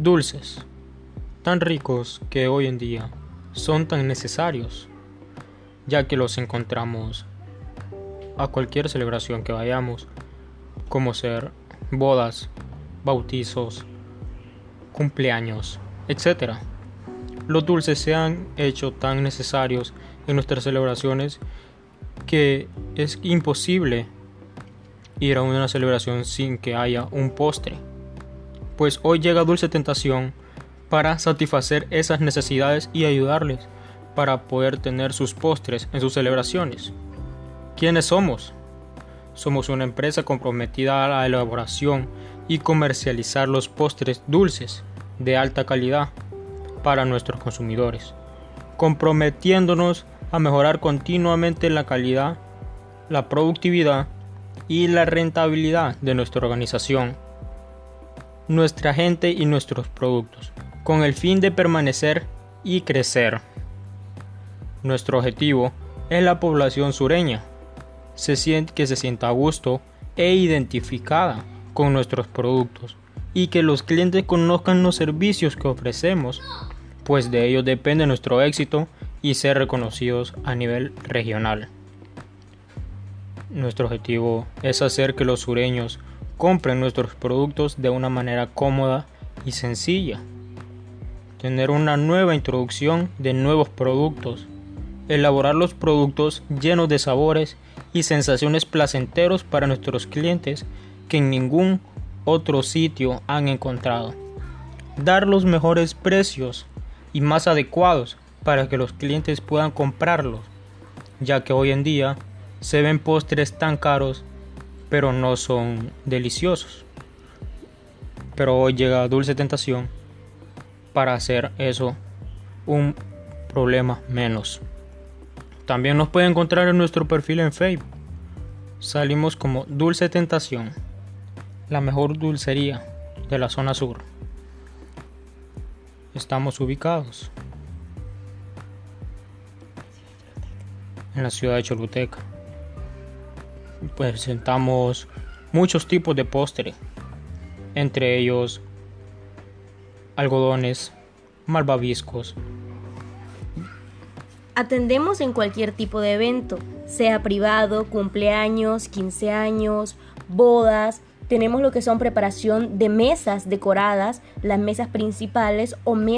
Dulces, tan ricos que hoy en día son tan necesarios, ya que los encontramos a cualquier celebración que vayamos, como ser bodas, bautizos, cumpleaños, etc. Los dulces se han hecho tan necesarios en nuestras celebraciones que es imposible ir a una celebración sin que haya un postre pues hoy llega Dulce Tentación para satisfacer esas necesidades y ayudarles para poder tener sus postres en sus celebraciones. ¿Quiénes somos? Somos una empresa comprometida a la elaboración y comercializar los postres dulces de alta calidad para nuestros consumidores, comprometiéndonos a mejorar continuamente la calidad, la productividad y la rentabilidad de nuestra organización nuestra gente y nuestros productos, con el fin de permanecer y crecer. Nuestro objetivo es la población sureña, que se sienta a gusto e identificada con nuestros productos y que los clientes conozcan los servicios que ofrecemos, pues de ellos depende nuestro éxito y ser reconocidos a nivel regional. Nuestro objetivo es hacer que los sureños compren nuestros productos de una manera cómoda y sencilla. Tener una nueva introducción de nuevos productos. Elaborar los productos llenos de sabores y sensaciones placenteros para nuestros clientes que en ningún otro sitio han encontrado. Dar los mejores precios y más adecuados para que los clientes puedan comprarlos, ya que hoy en día se ven postres tan caros pero no son deliciosos. Pero hoy llega Dulce Tentación para hacer eso un problema menos. También nos puede encontrar en nuestro perfil en Facebook. Salimos como Dulce Tentación, la mejor dulcería de la zona sur. Estamos ubicados en la ciudad de Choluteca presentamos muchos tipos de postre, entre ellos algodones, malvaviscos. Atendemos en cualquier tipo de evento, sea privado, cumpleaños, 15 años, bodas. Tenemos lo que son preparación de mesas decoradas, las mesas principales o mesas